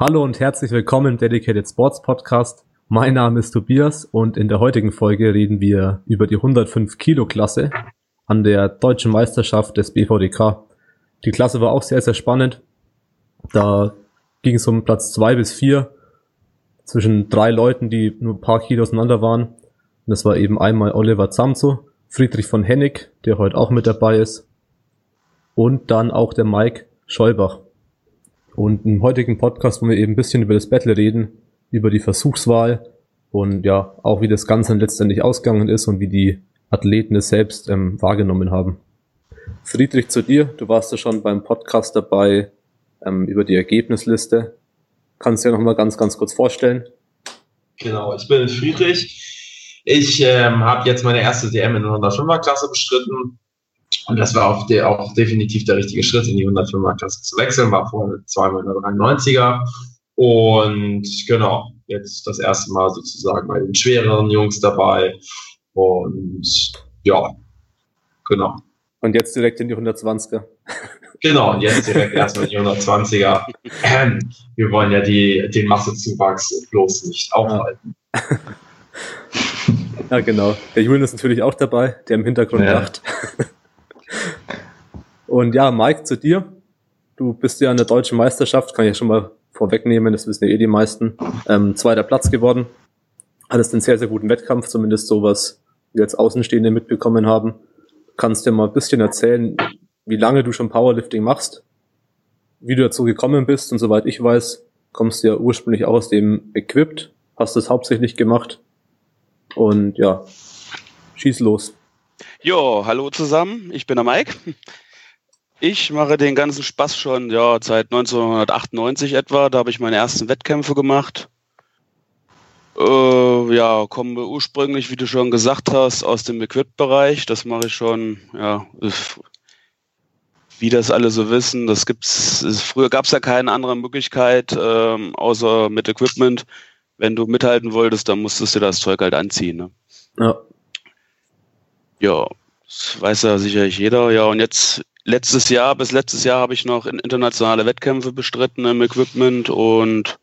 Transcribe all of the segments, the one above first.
Hallo und herzlich willkommen im Dedicated Sports Podcast. Mein Name ist Tobias und in der heutigen Folge reden wir über die 105 Kilo Klasse an der deutschen Meisterschaft des BVDK. Die Klasse war auch sehr, sehr spannend. Da ging es um Platz zwei bis vier zwischen drei Leuten, die nur ein paar Kilo auseinander waren. Und das war eben einmal Oliver Zamzo, Friedrich von Hennig, der heute auch mit dabei ist, und dann auch der Mike Scheubach. Und im heutigen Podcast wollen wir eben ein bisschen über das Battle reden, über die Versuchswahl und ja, auch wie das Ganze letztendlich ausgegangen ist und wie die Athleten es selbst ähm, wahrgenommen haben. Friedrich, zu dir. Du warst ja schon beim Podcast dabei ähm, über die Ergebnisliste. Kannst du ja noch mal ganz, ganz kurz vorstellen? Genau, ich bin Friedrich. Ich ähm, habe jetzt meine erste DM in der 105er Klasse bestritten. Und das war auch, der, auch definitiv der richtige Schritt, in die 105er Klasse zu wechseln. War vorher zweimal in der 93er. Und genau, jetzt das erste Mal sozusagen bei den schwereren Jungs dabei. Und ja, genau. Und jetzt direkt in die 120er. Genau, und jetzt direkt erstmal in die 120er. Ähm, wir wollen ja die, den Massezuwachs bloß nicht aufhalten. Ja. ja, genau. Der Julian ist natürlich auch dabei, der im Hintergrund ja. lacht. Und ja, Mike, zu dir. Du bist ja an der deutschen Meisterschaft, kann ich ja schon mal vorwegnehmen, das wissen ja eh die meisten. Ähm, zweiter Platz geworden. Hattest einen sehr, sehr guten Wettkampf, zumindest so was wir als Außenstehende mitbekommen haben. Kannst dir mal ein bisschen erzählen, wie lange du schon Powerlifting machst, wie du dazu gekommen bist und soweit ich weiß, kommst du ja ursprünglich auch aus dem Equipped, hast es hauptsächlich gemacht und ja, schieß los. Jo, hallo zusammen, ich bin der Mike. Ich mache den ganzen Spaß schon ja, seit 1998 etwa. Da habe ich meine ersten Wettkämpfe gemacht. Äh, ja, komme ursprünglich, wie du schon gesagt hast, aus dem Equip-Bereich. Das mache ich schon, ja, wie das alle so wissen. Das gibt's. Früher gab es ja keine andere Möglichkeit, ähm, außer mit Equipment. Wenn du mithalten wolltest, dann musstest du das Zeug halt anziehen. Ne? Ja. Ja, das weiß ja sicherlich jeder. Ja, und jetzt letztes Jahr, bis letztes Jahr habe ich noch in internationale Wettkämpfe bestritten im Equipment und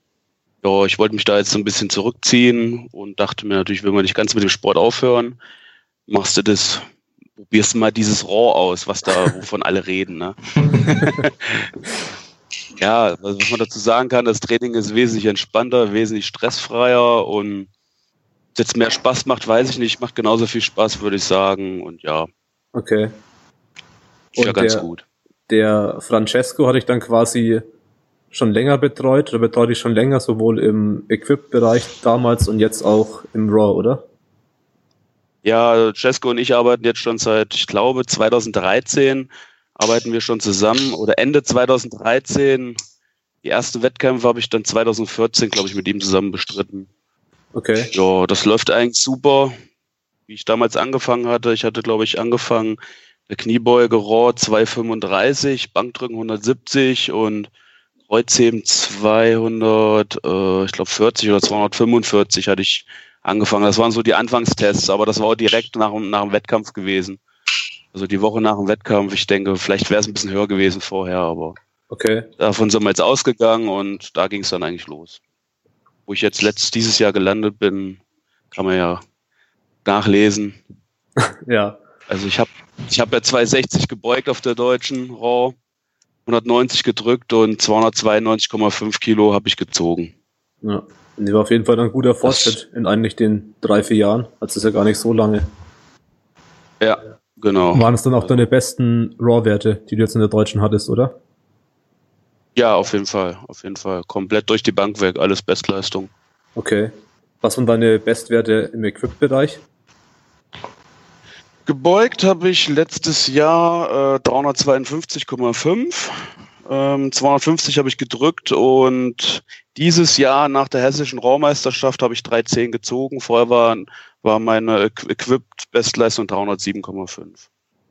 ja, ich wollte mich da jetzt so ein bisschen zurückziehen und dachte mir natürlich, wenn wir nicht ganz mit dem Sport aufhören, machst du das, probierst du mal dieses Raw aus, was da, wovon alle reden, ne? ja, was man dazu sagen kann, das Training ist wesentlich entspannter, wesentlich stressfreier und jetzt mehr Spaß macht, weiß ich nicht, macht genauso viel Spaß, würde ich sagen und ja. Okay. Und ja, ganz der, gut. Der Francesco hatte ich dann quasi schon länger betreut oder betreut ich schon länger, sowohl im Equip-Bereich damals und jetzt auch im Raw, oder? Ja, Cesco und ich arbeiten jetzt schon seit, ich glaube, 2013 arbeiten wir schon zusammen oder Ende 2013. Die ersten Wettkämpfe habe ich dann 2014, glaube ich, mit ihm zusammen bestritten. Okay. Ja, das läuft eigentlich super. Wie ich damals angefangen hatte, ich hatte, glaube ich, angefangen, der Kniebeuge Raw 235, Bankdrücken 170 und Kreuzheben 200, äh, ich glaube 40 oder 245 hatte ich angefangen. Das waren so die Anfangstests, aber das war auch direkt nach, nach dem Wettkampf gewesen. Also die Woche nach dem Wettkampf, ich denke, vielleicht wäre es ein bisschen höher gewesen vorher, aber okay. davon sind wir jetzt ausgegangen und da ging es dann eigentlich los. Wo ich jetzt letztes dieses Jahr gelandet bin, kann man ja nachlesen. ja. Also ich habe ich hab ja 260 gebeugt auf der deutschen Raw 190 gedrückt und 292,5 Kilo habe ich gezogen. Ja, das war auf jeden Fall ein guter Fortschritt in eigentlich den drei, vier Jahren. Also ist ja gar nicht so lange. Ja, genau. Waren es dann auch deine besten Raw-Werte, die du jetzt in der Deutschen hattest, oder? Ja, auf jeden Fall, auf jeden Fall. Komplett durch die Bank weg, alles Bestleistung. Okay. Was waren deine Bestwerte im Equip-Bereich? Gebeugt habe ich letztes Jahr äh, 352,5. Ähm, 250 habe ich gedrückt und dieses Jahr nach der hessischen Raumeisterschaft habe ich 310 gezogen. Vorher war, war meine Equipped Bestleistung 307,5.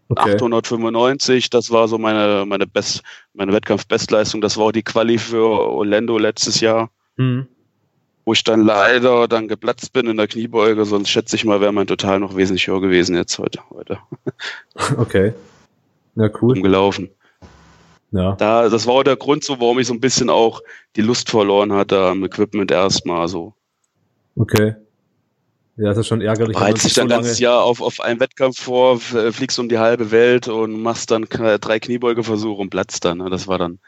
Okay. 895, das war so meine, meine Best, meine Wettkampf-Bestleistung. Das war auch die Quali für Orlando letztes Jahr. Mhm wo ich dann leider dann geplatzt bin in der Kniebeuge, sonst schätze ich mal, wäre mein Total noch wesentlich höher gewesen jetzt heute. heute. Okay. Na cool. Umgelaufen. Ja. Da, das war auch der Grund, so, warum ich so ein bisschen auch die Lust verloren hatte am Equipment erstmal so. Okay. Ja, das ist schon ärgerlich. Bereitest dich dann so ganzes Jahr auf, auf einen Wettkampf vor, fliegst um die halbe Welt und machst dann drei Kniebeugeversuche und platzt dann. Ne? Das war dann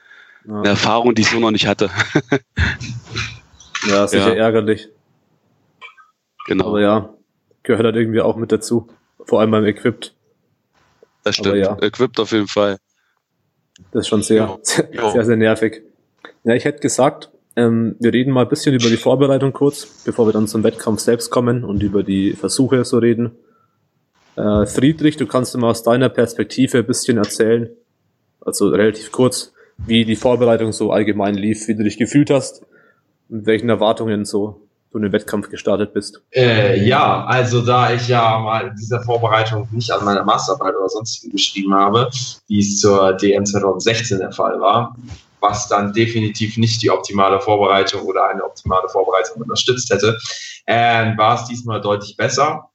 ja. eine Erfahrung, die ich so noch nicht hatte. ja, sicher ja. ärgerlich. Genau. Aber ja, gehört halt irgendwie auch mit dazu. Vor allem beim Equipped. Das stimmt. Ja. Equipped auf jeden Fall. Das ist schon sehr, sehr, sehr, sehr nervig. Ja, ich hätte gesagt, ähm, wir reden mal ein bisschen über die Vorbereitung kurz, bevor wir dann zum Wettkampf selbst kommen und über die Versuche so reden. Äh, Friedrich, du kannst mal aus deiner Perspektive ein bisschen erzählen, also relativ kurz, wie die Vorbereitung so allgemein lief, wie du dich gefühlt hast und welchen Erwartungen so du in den Wettkampf gestartet bist. Äh, ja, also da ich ja mal in dieser Vorbereitung nicht an meiner Masterarbeit oder sonst geschrieben habe, wie es zur DM 2016 der Fall war, was dann definitiv nicht die optimale Vorbereitung oder eine optimale Vorbereitung unterstützt hätte, äh, war es diesmal deutlich besser.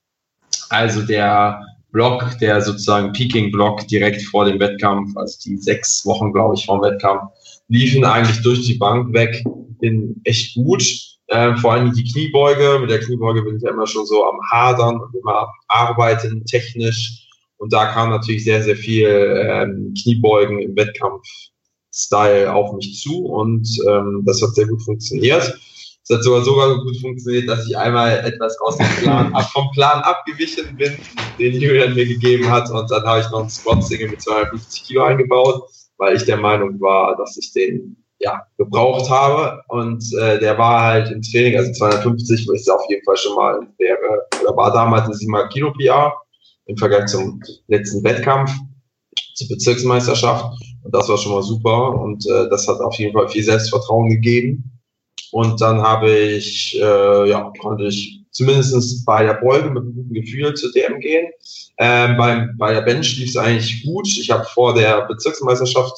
Also der Block, der sozusagen Peaking-Block direkt vor dem Wettkampf, also die sechs Wochen, glaube ich, vor dem Wettkampf, liefen eigentlich durch die Bank weg in echt gut. Ähm, vor allem die Kniebeuge. Mit der Kniebeuge bin ich ja immer schon so am Hadern und immer am Arbeiten technisch. Und da kam natürlich sehr, sehr viel ähm, Kniebeugen im Wettkampf Style auf mich zu und ähm, das hat sehr gut funktioniert. Es hat sogar sogar gut funktioniert, dass ich einmal etwas aus dem Plan, ab, vom Plan abgewichen bin, den Julian mir gegeben hat und dann habe ich noch einen Squat Single mit 250 Kilo eingebaut, weil ich der Meinung war, dass ich den ja, gebraucht habe und äh, der war halt im Training, also 250, wo ich auf jeden Fall schon mal wäre, oder war damals ein 7 Kilo PR im Vergleich zum letzten Wettkampf zur Bezirksmeisterschaft und das war schon mal super und äh, das hat auf jeden Fall viel Selbstvertrauen gegeben. Und dann habe ich, äh, ja, konnte ich zumindest bei der Beuge mit guten Gefühl zur DM gehen. Ähm, beim, bei der Bench lief es eigentlich gut. Ich habe vor der Bezirksmeisterschaft,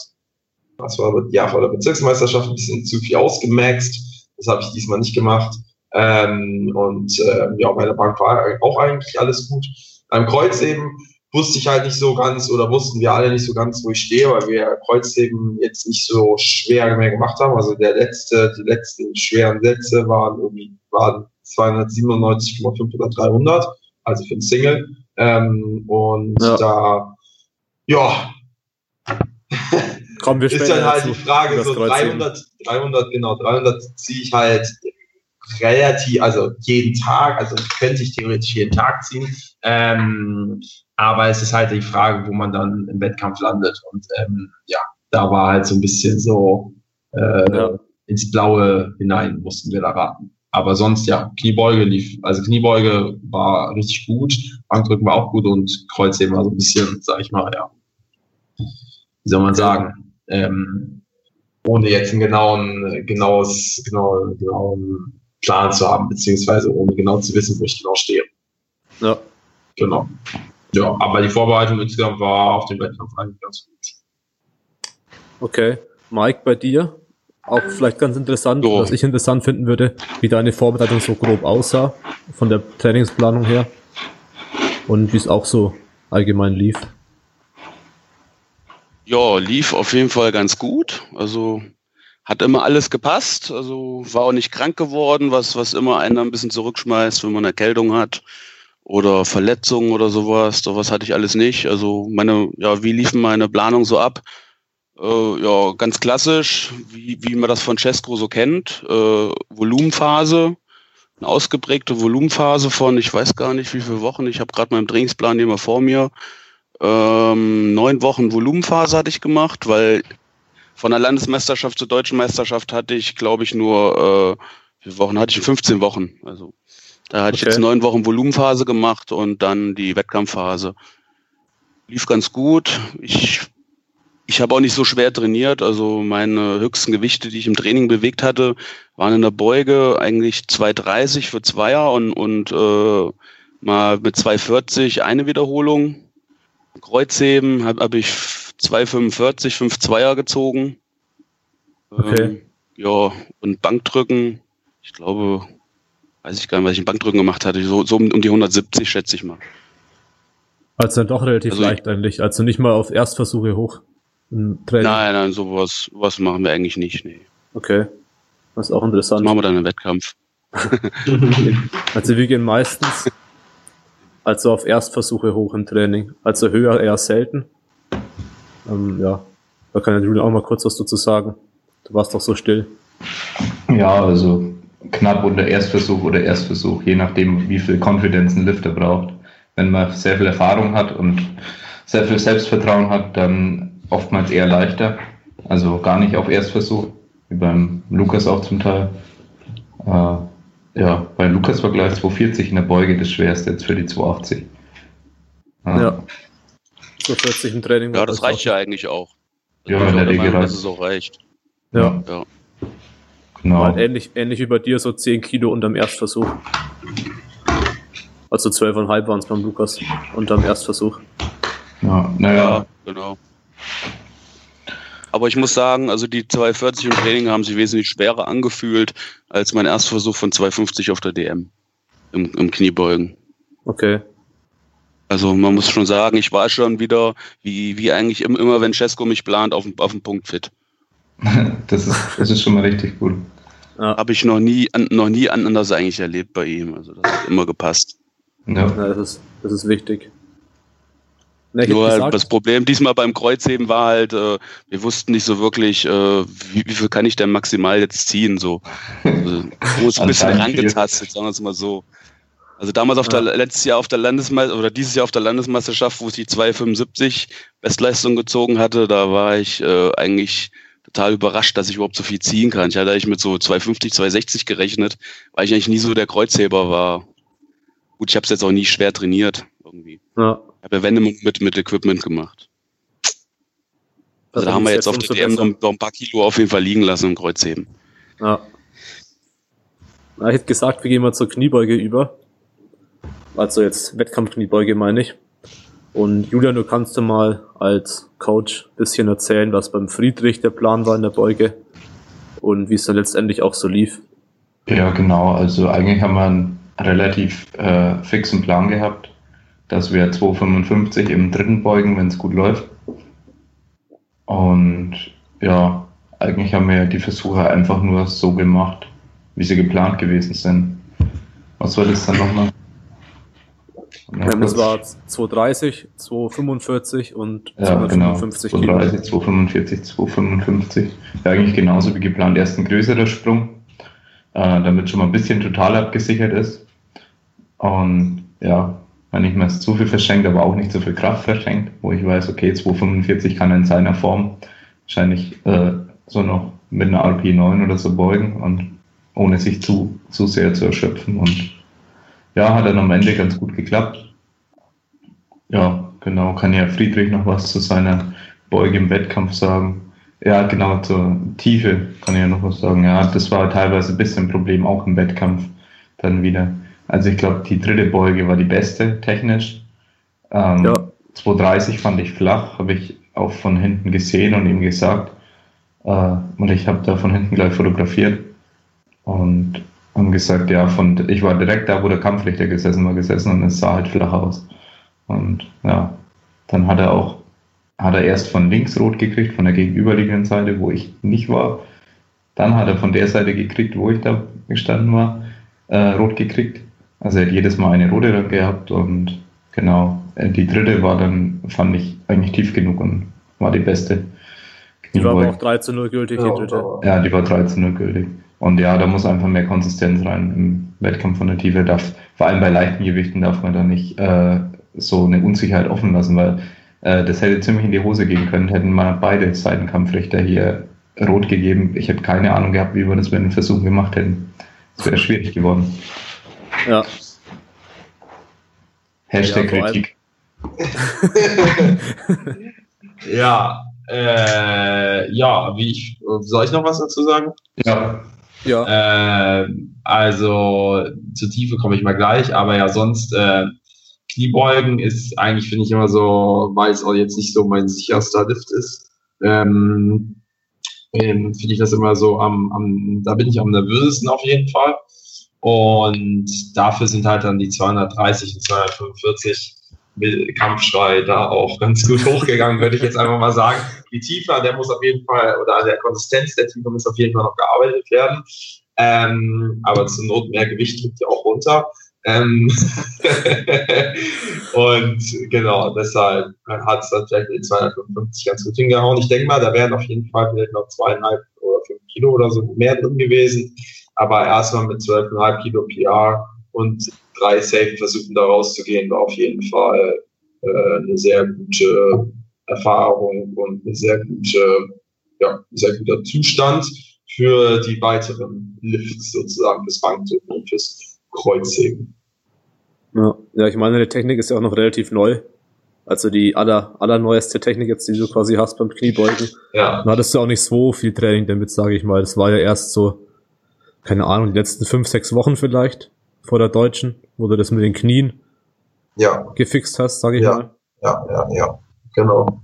das war ja vor der Bezirksmeisterschaft ein bisschen zu viel ausgemaxt. Das habe ich diesmal nicht gemacht. Ähm, und äh, ja, bei der Bank war auch eigentlich alles gut. Beim Kreuz eben wusste ich halt nicht so ganz oder wussten wir alle nicht so ganz, wo ich stehe, weil wir Kreuzheben jetzt nicht so schwer mehr gemacht haben. Also der letzte, die letzten schweren Sätze waren irgendwie waren 297,5 oder 300, also für ein Single. Ähm, und ja. da, ja, Kommen wir ist dann halt die Frage, so 300, 300, genau, 300 ziehe ich halt relativ, also jeden Tag, also könnte ich theoretisch jeden Tag ziehen. Ähm, aber es ist halt die Frage, wo man dann im Wettkampf landet. Und ähm, ja, da war halt so ein bisschen so äh, ja. ins Blaue hinein, mussten wir da raten. Aber sonst ja, Kniebeuge lief, also Kniebeuge war richtig gut, Bankdrücken war auch gut und Kreuzheben war so ein bisschen, sag ich mal, ja, wie soll man sagen, ähm, ohne jetzt einen genauen, genaues, genau, genauen Plan zu haben, beziehungsweise ohne genau zu wissen, wo ich genau stehe. Ja. Genau. Ja, aber die Vorbereitung insgesamt war auf den Wettkampf eigentlich ganz gut. Okay. Mike, bei dir? Auch vielleicht ganz interessant, so. was ich interessant finden würde, wie deine Vorbereitung so grob aussah, von der Trainingsplanung her. Und wie es auch so allgemein lief. Ja, lief auf jeden Fall ganz gut. Also hat immer alles gepasst. Also war auch nicht krank geworden, was, was immer einen ein bisschen zurückschmeißt, wenn man Erkältung hat oder Verletzungen oder sowas. Sowas hatte ich alles nicht. Also meine, ja, wie liefen meine Planung so ab? Äh, ja, ganz klassisch, wie, wie man das von Cesco so kennt. Äh, Volumenphase, eine ausgeprägte Volumenphase von, ich weiß gar nicht wie viele Wochen, ich habe gerade meinen Trainingsplan hier mal vor mir. Ähm, neun Wochen Volumenphase hatte ich gemacht, weil von der Landesmeisterschaft zur deutschen Meisterschaft hatte ich, glaube ich, nur, äh, wie viele Wochen hatte ich? 15 Wochen. Also da hatte okay. ich jetzt neun Wochen Volumenphase gemacht und dann die Wettkampfphase. Lief ganz gut. Ich, ich habe auch nicht so schwer trainiert. Also meine höchsten Gewichte, die ich im Training bewegt hatte, waren in der Beuge eigentlich 2,30 für Zweier und, und äh, mal mit 2,40 eine Wiederholung. Kreuzheben habe hab ich 2,45, 5 Zweier gezogen. Okay. Ähm, ja, und Bankdrücken, ich glaube, weiß ich gar nicht, was ich in Bankdrücken gemacht hatte, so, so um, die 170 schätze ich mal. Also dann doch relativ also leicht ich, eigentlich, also nicht mal auf Erstversuche hoch Training? Nein, nein, sowas, sowas machen wir eigentlich nicht, nee. Okay. Das ist auch interessant. Das machen wir dann im Wettkampf. also wir gehen meistens also auf Erstversuche hoch im Training. Also höher eher selten. Ähm, ja, da kann der Julian auch mal kurz was dazu sagen. Du warst doch so still. Ja, also knapp unter Erstversuch oder Erstversuch, je nachdem, wie viel Confidence ein Lifter braucht. Wenn man sehr viel Erfahrung hat und sehr viel Selbstvertrauen hat, dann oftmals eher leichter. Also gar nicht auf Erstversuch, wie beim Lukas auch zum Teil. Äh, ja, bei Lukas war gleich 240 in der Beuge das schwerste jetzt für die 280. Ja. ja. 240 im Training. Ja, das reicht ja eigentlich auch. Ja, in der Regel reicht. Dass es auch reicht. Ja. ja. Genau. Halt ähnlich, ähnlich wie bei dir, so 10 Kilo unterm Erstversuch. Also 12,5 waren es beim Lukas unterm Erstversuch. Ja, naja. Ja, genau. Aber ich muss sagen, also die 240 im Training haben sich wesentlich schwerer angefühlt als mein Erstversuch von 250 auf der DM im, im Kniebeugen. Okay. Also man muss schon sagen, ich war schon wieder, wie, wie eigentlich immer, wenn Cesco mich plant, auf, auf den Punkt fit. das, ist, das ist schon mal richtig gut. Ja. Habe ich noch nie, noch nie anders eigentlich erlebt bei ihm. Also das hat immer gepasst. Ja, ja das, ist, das ist wichtig. Na, Nur halt das Problem diesmal beim Kreuzheben war halt, äh, wir wussten nicht so wirklich, äh, wie, wie, viel kann ich denn maximal jetzt ziehen. So. Also, wo ist ein bisschen rangetastet, sagen wir es mal so. Also damals auf ja. der letztes Jahr auf der Landesmeisterschaft oder dieses Jahr auf der Landesmeisterschaft, wo ich die 275 Bestleistung gezogen hatte, da war ich äh, eigentlich total überrascht, dass ich überhaupt so viel ziehen kann. Ich hatte eigentlich mit so 250, 260 gerechnet, weil ich eigentlich nie so der Kreuzheber war. Gut, ich habe es jetzt auch nie schwer trainiert irgendwie. Ja. Ich habe ja Wände mit, mit Equipment gemacht. Also, da haben wir jetzt auf der DM noch ein paar Kilo auf jeden Fall liegen lassen im Kreuzheben. Ja. Ich hätte gesagt, wir gehen mal zur Kniebeuge über. Also jetzt Wettkampfkniebeuge meine ich. Und Julian, du kannst du mal als Coach bisschen erzählen, was beim Friedrich der Plan war in der Beuge und wie es dann letztendlich auch so lief. Ja, genau. Also eigentlich haben wir einen relativ äh, fixen Plan gehabt, dass wir 2,55 im dritten beugen, wenn es gut läuft. Und ja, eigentlich haben wir die Versuche einfach nur so gemacht, wie sie geplant gewesen sind. Was war das dann nochmal? Ja, das war 230, 245 und ja, 255 genau. 230, 245, 255. Ja, eigentlich genauso wie geplant. Erst ein größerer Sprung, äh, damit schon mal ein bisschen total abgesichert ist. Und ja, nicht mehr zu viel verschenkt, aber auch nicht zu viel Kraft verschenkt, wo ich weiß, okay, 245 kann er in seiner Form wahrscheinlich äh, so noch mit einer RP9 oder so beugen und ohne sich zu, zu sehr zu erschöpfen. Und ja, hat dann am Ende ganz gut geklappt. Ja, genau, kann ja Friedrich noch was zu seiner Beuge im Wettkampf sagen. Ja, genau, zur Tiefe kann ich ja noch was sagen. Ja, das war teilweise ein bisschen ein Problem, auch im Wettkampf dann wieder. Also ich glaube, die dritte Beuge war die beste technisch. Ähm, ja. 230 fand ich flach, habe ich auch von hinten gesehen und ihm gesagt. Äh, und ich habe da von hinten gleich fotografiert. Und haben gesagt, ja, von, ich war direkt da, wo der Kampfrichter gesessen war, gesessen und es sah halt flach aus. Und ja, dann hat er auch, hat er erst von links rot gekriegt, von der gegenüberliegenden Seite, wo ich nicht war. Dann hat er von der Seite gekriegt, wo ich da gestanden war, äh, rot gekriegt. Also er hat jedes Mal eine rote gehabt und genau, äh, die dritte war dann, fand ich eigentlich tief genug und war die beste. Die war aber auch 13-0 gültig, die dritte. Ja, die war 13-0 gültig. Und ja, da muss einfach mehr Konsistenz rein im Wettkampf von der Tiefe. Darf, vor allem bei leichten Gewichten darf man da nicht äh, so eine Unsicherheit offen lassen, weil äh, das hätte ziemlich in die Hose gehen können, hätten mal beide Seitenkampfrichter hier rot gegeben. Ich hätte keine Ahnung gehabt, wie wir das mit den Versuchen gemacht hätten. Es wäre schwierig geworden. Ja. Hashtag ja, Kritik. ja, äh, ja, wie ich, soll ich noch was dazu sagen? Ja. Ja. Äh, also zur Tiefe komme ich mal gleich, aber ja, sonst äh, Kniebeugen ist eigentlich, finde ich, immer so, weil es auch jetzt nicht so mein sicherster Lift ist. Ähm, ähm, finde ich das immer so am, am, da bin ich am nervösesten auf jeden Fall. Und dafür sind halt dann die 230 und 245 Kampfschrei da auch ganz gut hochgegangen, würde ich jetzt einfach mal sagen. Die Tiefe, der muss auf jeden Fall, oder an der Konsistenz der Tiefe muss auf jeden Fall noch gearbeitet werden. Ähm, aber zur Not mehr Gewicht drückt ja auch runter. Ähm und genau, deshalb hat es dann vielleicht in 255 ganz gut hingehauen. Ich denke mal, da wären auf jeden Fall vielleicht noch zweieinhalb oder fünf Kilo oder so mehr drin gewesen. Aber erstmal mit 12,5 Kilo PR und drei Safe-Versuchen da rauszugehen, war auf jeden Fall äh, eine sehr gute Erfahrung und ein sehr gute, ja, sehr guter Zustand für die weiteren Lifts sozusagen fürs Bankdrücken und fürs Kreuzheben. Ja, ja, ich meine, die Technik ist ja auch noch relativ neu. Also die aller, allerneueste Technik jetzt, die du quasi hast beim Kniebeugen. Ja. Da hattest du auch nicht so viel Training damit, sage ich mal. Das war ja erst so, keine Ahnung, die letzten fünf, sechs Wochen vielleicht vor der Deutschen, wo du das mit den Knien ja. gefixt hast, sage ich ja. mal. Ja, ja, ja, genau.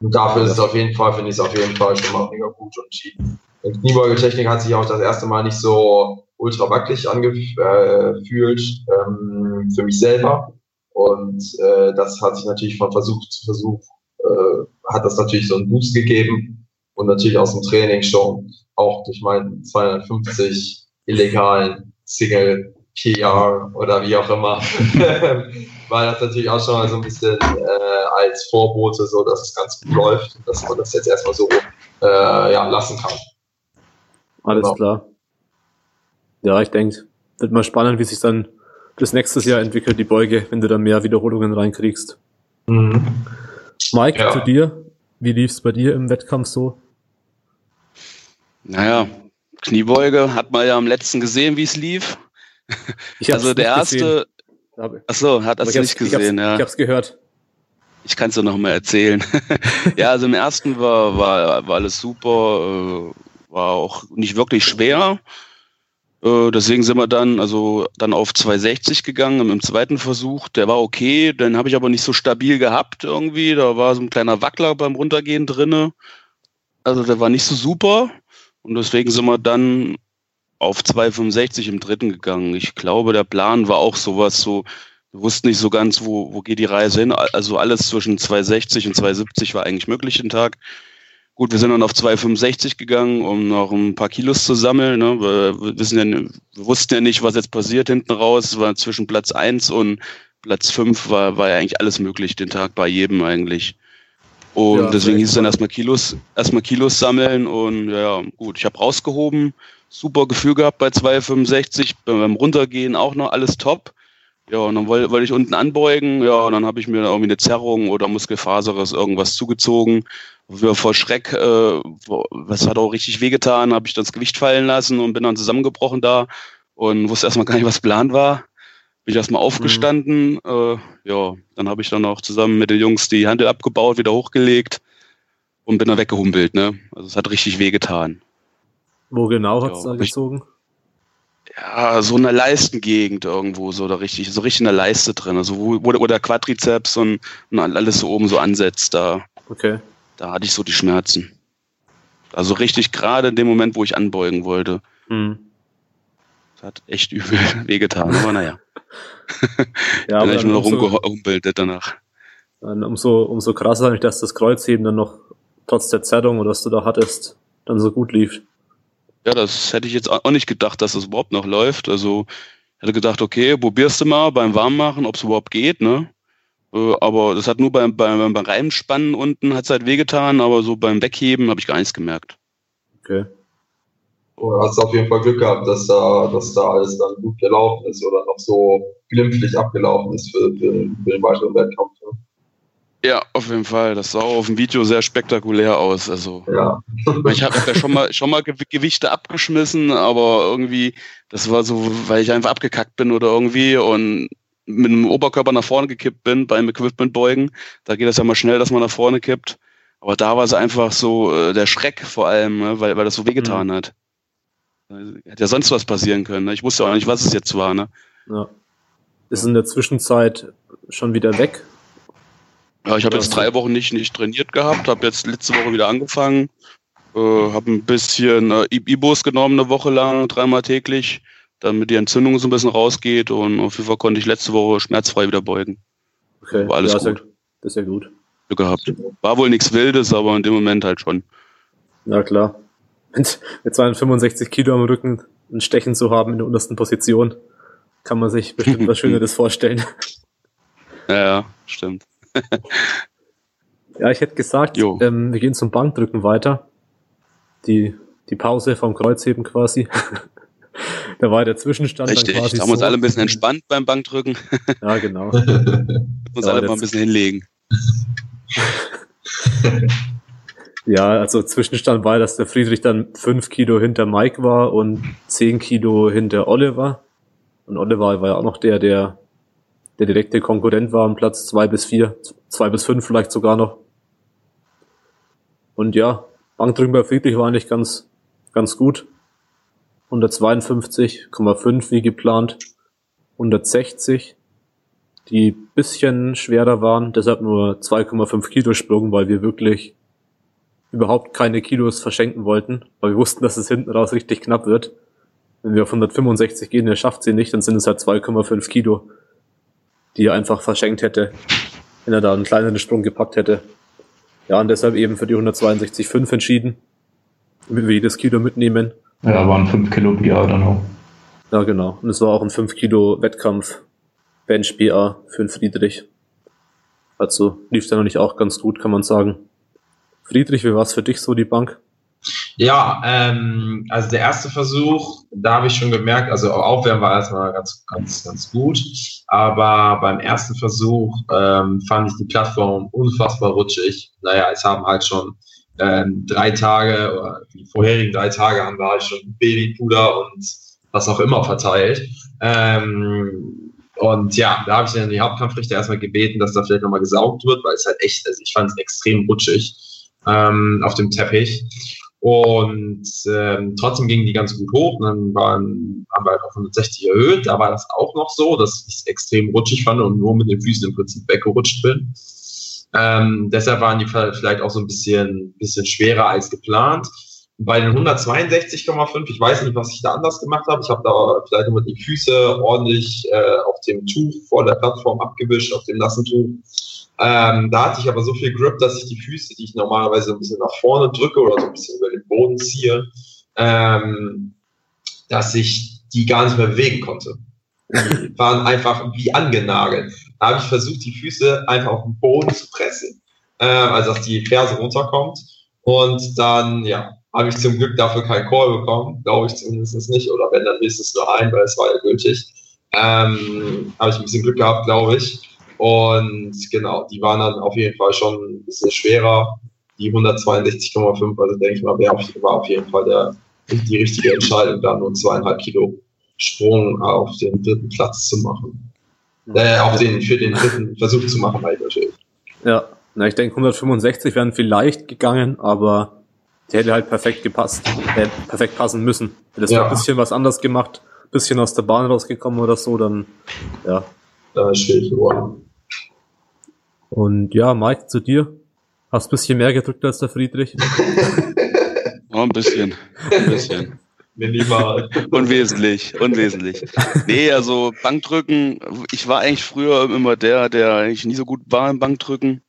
Und dafür ist es auf jeden Fall, finde ich es auf jeden Fall schon mal mega gut. Und die Kniebeugetechnik hat sich auch das erste Mal nicht so ultra wackelig angefühlt ähm, für mich selber. Und äh, das hat sich natürlich von Versuch zu Versuch, äh, hat das natürlich so einen Boost gegeben. Und natürlich aus dem Training schon, auch durch meinen 250 illegalen Single PR oder wie auch immer, war das natürlich auch schon mal so ein bisschen äh, als Vorbote, so dass es ganz gut läuft und dass man das jetzt erstmal so äh, ja, lassen kann. Alles genau. klar. Ja, ich denke, wird mal spannend, wie sich dann das nächstes Jahr entwickelt, die Beuge, wenn du da mehr Wiederholungen reinkriegst. Mhm. Mike, ja. zu dir. Wie lief es bei dir im Wettkampf so? Naja, Kniebeuge hat man ja am letzten gesehen, wie es lief. also der erste. Achso, hat das nicht gesehen, ich ja. Ich hab's gehört. Ich kann es dir noch mal erzählen. ja, also im ersten war, war, war alles super, äh, war auch nicht wirklich schwer. Äh, deswegen sind wir dann also dann auf 260 gegangen im zweiten Versuch. Der war okay, den habe ich aber nicht so stabil gehabt irgendwie. Da war so ein kleiner Wackler beim Runtergehen drinne. Also der war nicht so super. Und deswegen sind wir dann auf 265 im dritten gegangen. Ich glaube, der Plan war auch sowas so, wir wussten nicht so ganz, wo, wo geht die Reise hin. Also alles zwischen 260 und 270 war eigentlich möglich den Tag. Gut, wir sind dann auf 2,65 gegangen, um noch ein paar Kilos zu sammeln. Ne? Wir, wissen ja, wir wussten ja nicht, was jetzt passiert hinten raus. Es war zwischen Platz 1 und Platz 5 war, war ja eigentlich alles möglich, den Tag bei jedem eigentlich. Und ja, deswegen hieß es dann erstmal Kilos, erstmal Kilos sammeln und ja, gut, ich habe rausgehoben, super Gefühl gehabt bei 2,65, beim Runtergehen auch noch alles top. Ja, und dann wollte wollt ich unten anbeugen, ja, und dann habe ich mir irgendwie eine Zerrung oder Muskelfaseres irgendwas zugezogen vor Schreck, äh, was hat auch richtig wehgetan, habe ich dann das Gewicht fallen lassen und bin dann zusammengebrochen da und wusste erstmal gar nicht, was Plan war. Bin ich erstmal aufgestanden, mhm. äh, ja, dann habe ich dann auch zusammen mit den Jungs die Handel abgebaut, wieder hochgelegt und bin dann weggehumpelt, ne? Also es hat richtig wehgetan. Wo genau hat es da gezogen? ja, so in der Leistengegend irgendwo, so da richtig, so richtig in der Leiste drin, also wo, wo der Quadrizeps und, und alles so oben so ansetzt da. Okay. Da hatte ich so die Schmerzen. Also richtig gerade in dem Moment, wo ich anbeugen wollte. Mhm. Das hat echt übel wehgetan, aber naja. ja, dann ich nur noch rumgehumpelt danach. Dann umso, umso krasser, dass das Kreuzheben dann noch trotz der Zerrung oder was du da hattest, dann so gut lief. Ja, das hätte ich jetzt auch nicht gedacht, dass das überhaupt noch läuft. Also ich hätte gedacht, okay, probierst du mal beim Warmmachen, ob es überhaupt geht, ne? Äh, aber das hat nur beim, beim, beim Reimspannen unten hat es halt wehgetan, aber so beim Wegheben habe ich gar nichts gemerkt. Okay. Du hast auf jeden Fall Glück gehabt, dass da, dass da alles dann gut gelaufen ist oder noch so glimpflich abgelaufen ist für, für, für den weiteren Wettkampf. Ne? Ja, auf jeden Fall. Das sah auf dem Video sehr spektakulär aus. Also, ja. ich habe ja schon mal, schon mal Gewichte abgeschmissen, aber irgendwie, das war so, weil ich einfach abgekackt bin oder irgendwie und mit dem Oberkörper nach vorne gekippt bin beim Equipmentbeugen. Da geht das ja mal schnell, dass man nach vorne kippt. Aber da war es einfach so äh, der Schreck vor allem, ne, weil, weil das so wehgetan mhm. hat. Hätte ja sonst was passieren können. Ne? Ich wusste auch nicht, was es jetzt war. Ne? Ja. Ist in der Zwischenzeit schon wieder weg? Ja, ich habe jetzt drei Wochen nicht, nicht trainiert gehabt, habe jetzt letzte Woche wieder angefangen, äh, habe ein bisschen äh, Ibos genommen, eine Woche lang, dreimal täglich damit die Entzündung so ein bisschen rausgeht. Und auf jeden Fall konnte ich letzte Woche schmerzfrei wieder beugen. Okay. War alles ja, gut. Das ist ja gut. Glück gehabt. War wohl nichts Wildes, aber in dem Moment halt schon. Ja, klar. Mit, mit 265 Kilo am Rücken ein Stechen zu haben in der untersten Position, kann man sich bestimmt was Schöneres vorstellen. Ja, ja, stimmt. Ja, ich hätte gesagt, ähm, wir gehen zum Bankdrücken weiter. Die, die Pause vom Kreuzheben quasi. da war der Zwischenstand Richtig, dann quasi. Da haben wir uns alle ein bisschen entspannt beim Bankdrücken. ja, genau. uns alle mal ein bisschen hinlegen. ja, also Zwischenstand war, dass der Friedrich dann fünf Kilo hinter Mike war und zehn Kilo hinter Oliver. Und Oliver war ja auch noch der, der der direkte Konkurrent war am Platz zwei bis vier, zwei bis fünf vielleicht sogar noch. Und ja, Bankdrücken bei Friedrich war eigentlich ganz, ganz gut. 152,5 wie geplant. 160, die bisschen schwerer waren, deshalb nur 2,5 Kilo Sprung, weil wir wirklich überhaupt keine Kilos verschenken wollten, weil wir wussten, dass es hinten raus richtig knapp wird. Wenn wir auf 165 gehen, der schafft sie nicht, dann sind es halt 2,5 Kilo, die er einfach verschenkt hätte, wenn er da einen kleineren Sprung gepackt hätte. Ja, und deshalb eben für die 162,5 entschieden, damit wir jedes Kilo mitnehmen. Ja, waren 5 Kilo BA dann auch. Ja, genau. Und es war auch ein 5 Kilo Wettkampf Bench BA für den Friedrich. Also lief der noch nicht auch ganz gut, kann man sagen. Friedrich, wie war es für dich so, die Bank? Ja, ähm, also der erste Versuch, da habe ich schon gemerkt, also Aufwärmen war erstmal ganz, ganz, ganz gut, aber beim ersten Versuch ähm, fand ich die Plattform unfassbar rutschig. Naja, es haben halt schon ähm, drei Tage oder die vorherigen drei Tage haben wir halt schon Babypuder und was auch immer verteilt. Ähm, und ja, da habe ich dann die Hauptkampfrichter erstmal gebeten, dass da vielleicht nochmal gesaugt wird, weil es halt echt, also ich fand es extrem rutschig ähm, auf dem Teppich. Und ähm, trotzdem gingen die ganz gut hoch. Und dann waren, haben wir halt auf 160 erhöht. Da war das auch noch so, dass ich es extrem rutschig fand und nur mit den Füßen im Prinzip weggerutscht bin. Ähm, deshalb waren die vielleicht auch so ein bisschen, bisschen schwerer als geplant. Bei den 162,5, ich weiß nicht, was ich da anders gemacht habe. Ich habe da vielleicht immer die Füße ordentlich äh, auf dem Tuch vor der Plattform abgewischt, auf dem nassen Tuch. Ähm, da hatte ich aber so viel Grip, dass ich die Füße, die ich normalerweise ein bisschen nach vorne drücke oder so ein bisschen über den Boden ziehe, ähm, dass ich die gar nicht mehr bewegen konnte. Die waren einfach wie angenagelt. Da habe ich versucht, die Füße einfach auf den Boden zu pressen, äh, also dass die Ferse runterkommt. Und dann, ja, habe ich zum Glück dafür keinen Call bekommen, glaube ich zumindest nicht. Oder wenn, dann höchstens nur ein, weil es war ja gültig. Ähm, habe ich ein bisschen Glück gehabt, glaube ich. Und genau, die waren dann auf jeden Fall schon ein bisschen schwerer. Die 162,5, also denke ich mal, war auf jeden Fall der, die richtige Entscheidung, da nur zweieinhalb Kilo Sprung auf den dritten Platz zu machen. Äh, auf den, für den dritten Versuch zu machen, halt natürlich. Ja, na, ich denke 165 wären vielleicht gegangen, aber der hätte halt perfekt gepasst, äh, perfekt passen müssen. Hätte es ja. ein bisschen was anders gemacht, bisschen aus der Bahn rausgekommen oder so, dann, ja. Da ist schwierig geworden. Und ja, Mike, zu dir. Hast ein bisschen mehr gedrückt als der Friedrich? oh, ein bisschen. Ein bisschen. Minimal. unwesentlich, unwesentlich. Nee, also Bankdrücken, ich war eigentlich früher immer der, der eigentlich nie so gut war im Bankdrücken.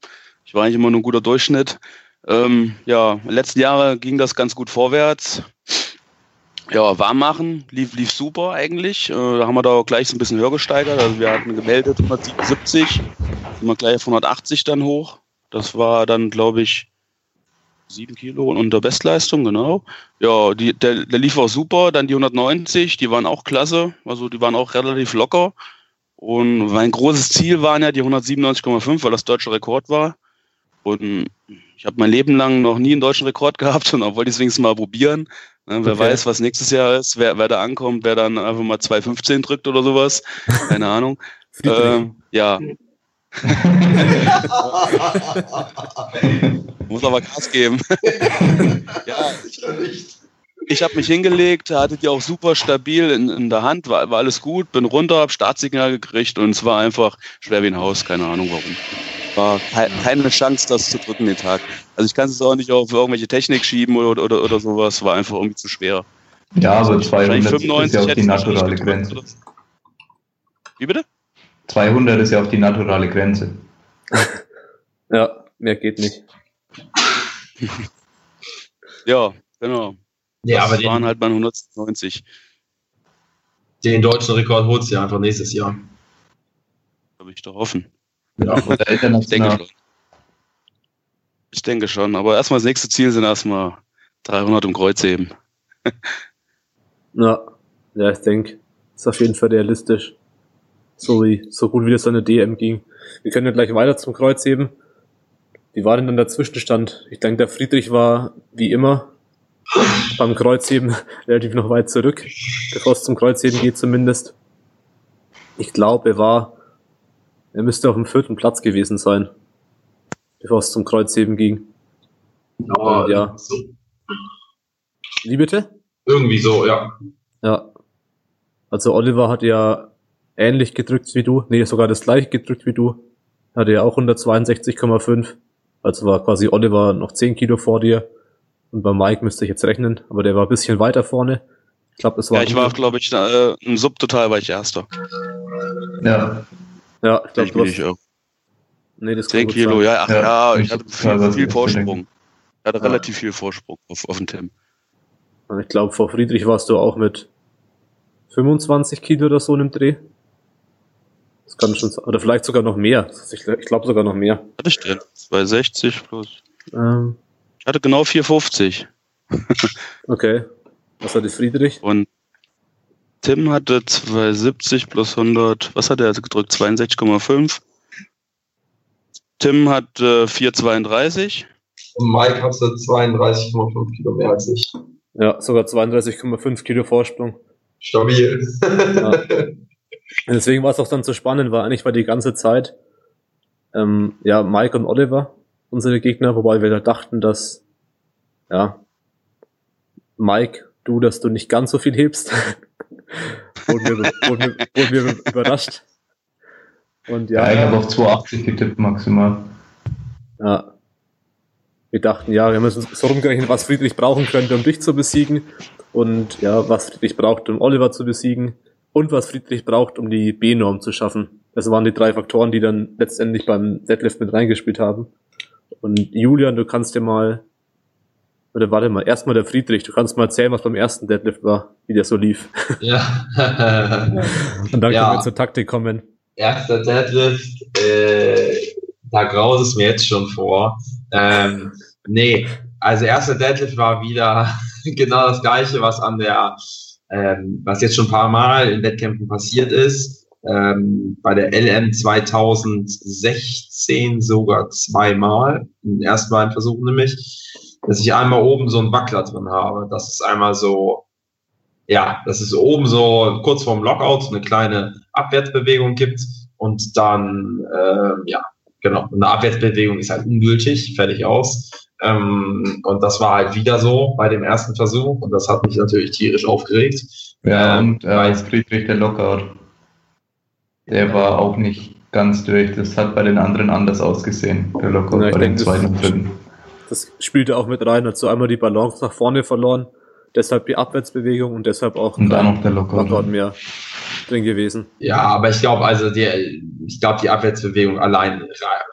Ich war eigentlich immer nur ein guter Durchschnitt. Ähm, ja, letzten Jahren ging das ganz gut vorwärts. Ja, warm machen, lief, lief super eigentlich. Äh, da haben wir da auch gleich so ein bisschen höher gesteigert. Also wir hatten gemeldet 177, sind wir gleich auf 180 dann hoch. Das war dann, glaube ich, sieben Kilo unter Bestleistung, genau. Ja, die, der, der lief auch super. Dann die 190, die waren auch klasse. Also die waren auch relativ locker. Und mein großes Ziel waren ja die 197,5, weil das deutsche Rekord war. Und ich habe mein Leben lang noch nie einen deutschen Rekord gehabt und auch wollte ich es wenigstens mal probieren. Ne, wer okay. weiß, was nächstes Jahr ist, wer, wer da ankommt, wer dann einfach mal 2,15 drückt oder sowas. Keine Ahnung. ähm, ja. Muss aber Gas geben. ja, ich, ich habe mich hingelegt, hattet ihr auch super stabil in, in der Hand, war, war alles gut, bin runter, habe Startsignal gekriegt und es war einfach schwer wie ein Haus, keine Ahnung warum war keine Chance, das zu drücken den Tag. Also ich kann es auch nicht auf irgendwelche Technik schieben oder, oder, oder sowas, war einfach irgendwie zu schwer. Ja, aber 200 ist ja auch die naturale Grenze. Wie bitte? 200 ist ja auch die naturale Grenze. ja, mehr geht nicht. ja, genau. Ja, das aber waren den, halt mal 190. Den deutschen Rekord holst du einfach nächstes Jahr. Habe ich doch hoffen. Ja, ich denke schon. Ich denke schon, aber erstmal das nächste Ziel sind erstmal 300 im Kreuzheben. ja, ja, ich denke, ist auf jeden Fall realistisch. So wie, so gut wie das an der DM ging. Wir können ja gleich weiter zum Kreuzheben. Wie war denn dann der Zwischenstand? Ich denke, der Friedrich war wie immer beim Kreuzheben relativ noch weit zurück, bevor es zum Kreuzheben geht zumindest. Ich glaube, er war, er müsste auf dem vierten Platz gewesen sein, bevor es zum Kreuzheben ging. Ja, ja. So. Wie bitte? Irgendwie so, ja. Ja. Also Oliver hat ja ähnlich gedrückt wie du, nee, sogar das gleiche gedrückt wie du. Hatte ja auch 162,5. Also war quasi Oliver noch 10 Kilo vor dir. Und bei Mike müsste ich jetzt rechnen, aber der war ein bisschen weiter vorne. Ich glaube, das war. Ja, ich war, glaube ich, äh, im Subtotal war ich Erster. Ja. Ja, ich glaube, du hast, ich Nee, das 10 Kilo, ja, ach, ja, ja, ich hatte viel, viel Vorsprung. Ich hatte ja. relativ viel Vorsprung auf, auf den Tim. Ich glaube, vor Friedrich warst du auch mit 25 Kilo oder so im Dreh. Das kann schon, oder vielleicht sogar noch mehr. Ich, ich glaube sogar noch mehr. Hatte ich denn? 260 plus. Ähm, ich hatte genau 450. okay. Was hatte Friedrich? Und Tim hatte 270 plus 100. Was hat er also gedrückt? 62,5. Tim hat äh, 432. Und Mike hatte 32,5 Kilo mehr als ich. Ja, sogar 32,5 Kilo Vorsprung. Stabil. ja. Deswegen war es auch dann so spannend, weil eigentlich war die ganze Zeit ähm, ja Mike und Oliver unsere Gegner, wobei wir da dachten, dass ja Mike, du, dass du nicht ganz so viel hebst. wurden, wir, wurden, wir, wurden wir überrascht. Und ja, ja ich habe auf 280 getippt maximal. Ja. Wir dachten, ja, wir müssen so rumgerechnet, was Friedrich brauchen könnte, um dich zu besiegen. Und ja, was Friedrich braucht, um Oliver zu besiegen und was Friedrich braucht, um die B-Norm zu schaffen. Das waren die drei Faktoren, die dann letztendlich beim Deadlift mit reingespielt haben. Und Julian, du kannst dir mal, oder warte mal, erstmal der Friedrich, du kannst mal erzählen, was beim ersten Deadlift war, wie der so lief. Ja. und dann ja. können wir zur Taktik kommen. Erster Deadlift, äh, da graut es mir jetzt schon vor. Ähm, nee, also erster Deadlift war wieder genau das gleiche, was an der ähm, was jetzt schon ein paar Mal in Wettkämpfen passiert ist. Ähm, bei der LM 2016 sogar zweimal, im ersten Mal Versuch nämlich, dass ich einmal oben so einen Wackler drin habe. Das ist einmal so, ja, dass es oben so kurz vorm Lockout eine kleine Abwärtsbewegung gibt und dann, äh, ja, genau, eine Abwärtsbewegung ist halt ungültig, fertig aus. Ähm, und das war halt wieder so bei dem ersten Versuch und das hat mich natürlich tierisch aufgeregt. Ja, ähm, und äh, Friedrich der Lockout, der war auch nicht ganz durch. Das hat bei den anderen anders ausgesehen, der Lockout ja, bei den zweiten und dritten. Das spielte auch mit rein, hat so einmal die Balance nach vorne verloren, deshalb die Abwärtsbewegung und deshalb auch und dann noch der Lockout. Lockout mehr drin gewesen. Ja, aber ich glaube, also die, ich glaube, die Abwärtsbewegung allein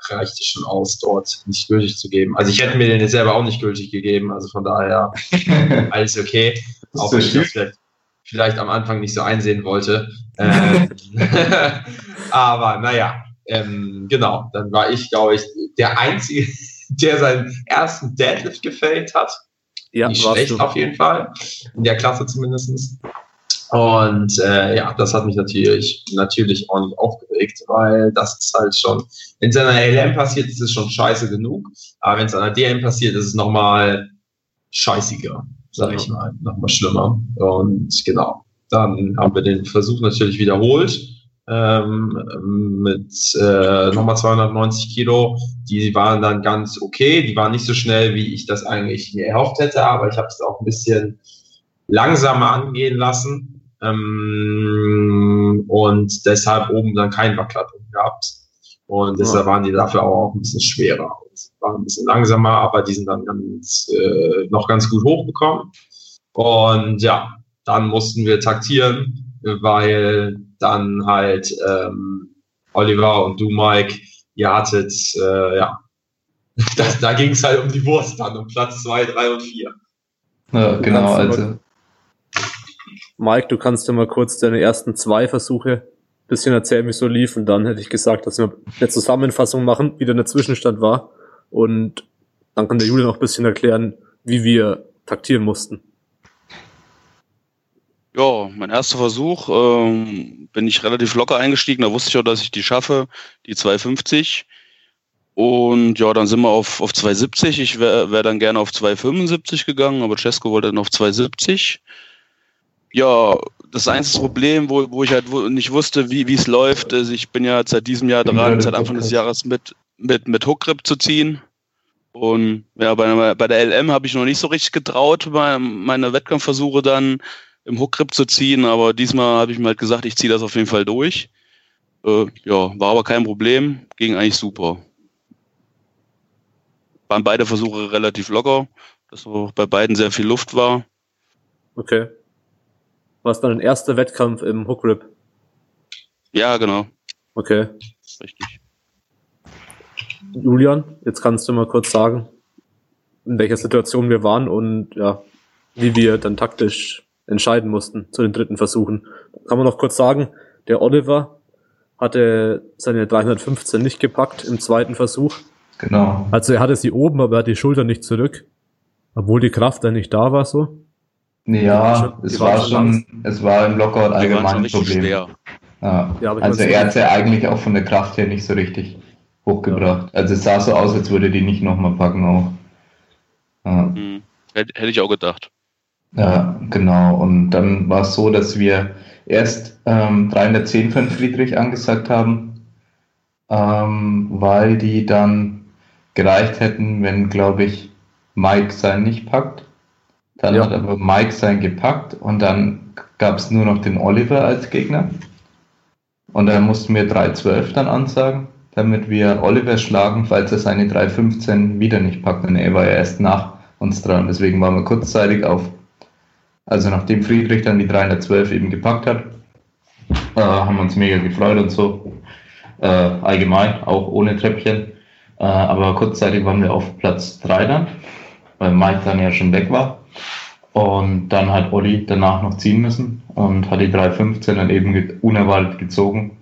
reichte schon aus, dort nicht gültig zu geben. Also ich hätte mir den jetzt selber auch nicht gültig gegeben, also von daher alles okay. Auch wenn ich das vielleicht, vielleicht, am Anfang nicht so einsehen wollte. Ähm, aber naja, ähm, genau, dann war ich, glaube ich, der Einzige, der seinen ersten Deadlift gefällt hat. Ja, nicht schlecht du. auf jeden Fall. In der Klasse zumindestens. Und äh, ja, das hat mich natürlich, natürlich auch nicht aufgeregt, weil das ist halt schon, wenn es an einer LM passiert, ist es schon scheiße genug. Aber wenn es an einer DM passiert, ist es nochmal scheißiger, sag ich mal, nochmal schlimmer. Und genau, dann haben wir den Versuch natürlich wiederholt ähm, mit äh, nochmal 290 Kilo. Die waren dann ganz okay. Die waren nicht so schnell, wie ich das eigentlich mir erhofft hätte, aber ich habe es auch ein bisschen langsamer angehen lassen ähm, und deshalb oben dann kein Wackler gehabt. Und deshalb waren die dafür auch ein bisschen schwerer. Und waren ein bisschen langsamer, aber die sind dann ganz, äh, noch ganz gut hochbekommen. Und ja, dann mussten wir taktieren, weil dann halt ähm, Oliver und du, Mike, ihr hattet, äh, ja, das, da ging es halt um die Wurst dann, um Platz 2, 3 und 4. Ja, genau, also. Mike, du kannst ja mal kurz deine ersten zwei Versuche bisschen erzählen, wie es so lief und dann hätte ich gesagt, dass wir eine Zusammenfassung machen, wie der Zwischenstand war und dann kann der Julian auch ein bisschen erklären, wie wir taktieren mussten. Ja, mein erster Versuch ähm, bin ich relativ locker eingestiegen. Da wusste ich auch, dass ich die schaffe, die 250. Und ja, dann sind wir auf, auf 270. Ich wäre wär dann gerne auf 275 gegangen, aber Cesco wollte dann auf 270. Ja, das einzige Problem, wo, wo ich halt nicht wusste, wie es läuft, ist, ich bin ja seit diesem Jahr dran, seit Anfang des Jahres mit, mit, mit Hookgrip zu ziehen. Und ja, bei, bei der LM habe ich noch nicht so richtig getraut, meine Wettkampfversuche dann im Hookgrip zu ziehen, aber diesmal habe ich mir halt gesagt, ich ziehe das auf jeden Fall durch. Äh, ja, war aber kein Problem, ging eigentlich super. Waren beide Versuche relativ locker, dass auch bei beiden sehr viel Luft war. Okay. War es dann ein erster Wettkampf im Hookgrip? Ja, genau. Okay. Richtig. Julian, jetzt kannst du mal kurz sagen, in welcher Situation wir waren und ja, wie wir dann taktisch entscheiden mussten zu den dritten Versuchen. Kann man noch kurz sagen, der Oliver hatte seine 315 nicht gepackt im zweiten Versuch. Genau. Also er hatte sie oben, aber er hat die Schulter nicht zurück. Obwohl die Kraft dann nicht da war, so. Ja, schon, es war schon, es war im Lockout allgemein ein Problem. Ja. ja also er hat ja eigentlich auch von der Kraft her nicht so richtig hochgebracht. Ja. Also es sah so aus, als würde die nicht nochmal packen auch. Ja. Hm. Hätte ich auch gedacht. Ja, genau. Und dann war es so, dass wir erst ähm, 310 von Friedrich angesagt haben, ähm, weil die dann gereicht hätten, wenn, glaube ich, Mike sein nicht packt. Dann ja. hat aber Mike sein gepackt und dann gab es nur noch den Oliver als Gegner. Und dann mussten wir 312 dann ansagen damit wir Oliver schlagen, falls er seine 3.15 wieder nicht packt. Denn er war ja erst nach uns dran. Deswegen waren wir kurzzeitig auf. Also nachdem Friedrich dann die 312 eben gepackt hat, äh, haben wir uns mega gefreut und so. Äh, allgemein, auch ohne Treppchen. Äh, aber kurzzeitig waren wir auf Platz 3 dann, weil Mike dann ja schon weg war. Und dann hat Olli danach noch ziehen müssen und hat die 3.15 dann eben unerwartet gezogen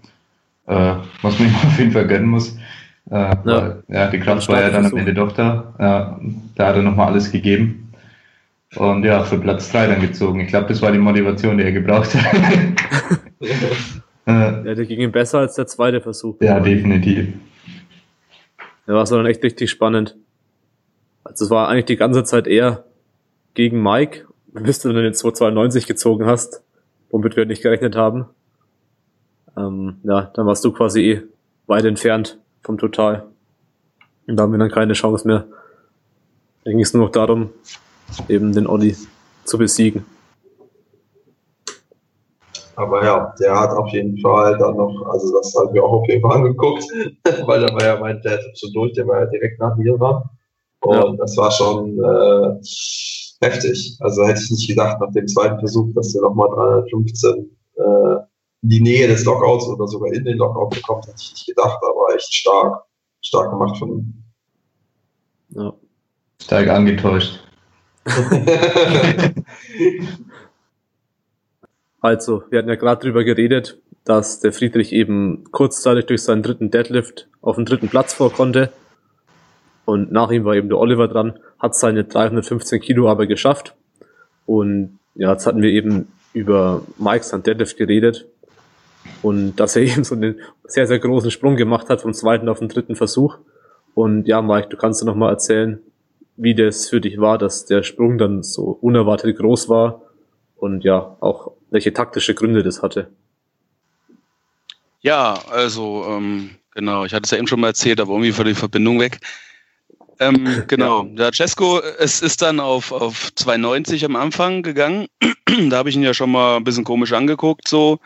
äh, was man ihm auf jeden Fall gönnen muss. Äh, ja. Weil, ja, die Kraft war ja dann am Ende doch da. Ja, da hat er nochmal alles gegeben. Und ja, für Platz 3 dann gezogen. Ich glaube, das war die Motivation, die er gebraucht hat. ja, der ging ihm besser als der zweite Versuch. Ja, definitiv. Ja, war es dann echt richtig spannend. Also es war eigentlich die ganze Zeit eher gegen Mike, bis du dann den 292 gezogen hast, womit wir nicht gerechnet haben ähm, ja, dann warst du quasi eh weit entfernt vom Total. Und da haben wir dann keine Chance mehr. Da ging es nur noch darum, eben den Olli zu besiegen. Aber ja, der hat auf jeden Fall dann noch, also das haben wir auch auf jeden Fall angeguckt, weil da war ja mein Dad schon durch, der war ja direkt nach mir dran. Und ja. das war schon äh, heftig. Also hätte ich nicht gedacht nach dem zweiten Versuch, dass der nochmal 315 äh, die Nähe des Lockouts oder sogar in den Lockout bekommt, hätte ich nicht gedacht, aber echt stark, stark gemacht von ihm. Ja. Stark angetäuscht. also, wir hatten ja gerade drüber geredet, dass der Friedrich eben kurzzeitig durch seinen dritten Deadlift auf den dritten Platz vor konnte. Und nach ihm war eben der Oliver dran, hat seine 315 Kilo aber geschafft. Und ja, jetzt hatten wir eben über Mike's Deadlift geredet. Und dass er eben so einen sehr, sehr großen Sprung gemacht hat vom zweiten auf den dritten Versuch. Und ja, Mike, du kannst dir nochmal erzählen, wie das für dich war, dass der Sprung dann so unerwartet groß war und ja, auch welche taktische Gründe das hatte. Ja, also ähm, genau, ich hatte es ja eben schon mal erzählt, aber irgendwie war die Verbindung weg. Ähm, genau, ja. der Cesco, es ist dann auf, auf 2,90 am Anfang gegangen. da habe ich ihn ja schon mal ein bisschen komisch angeguckt, so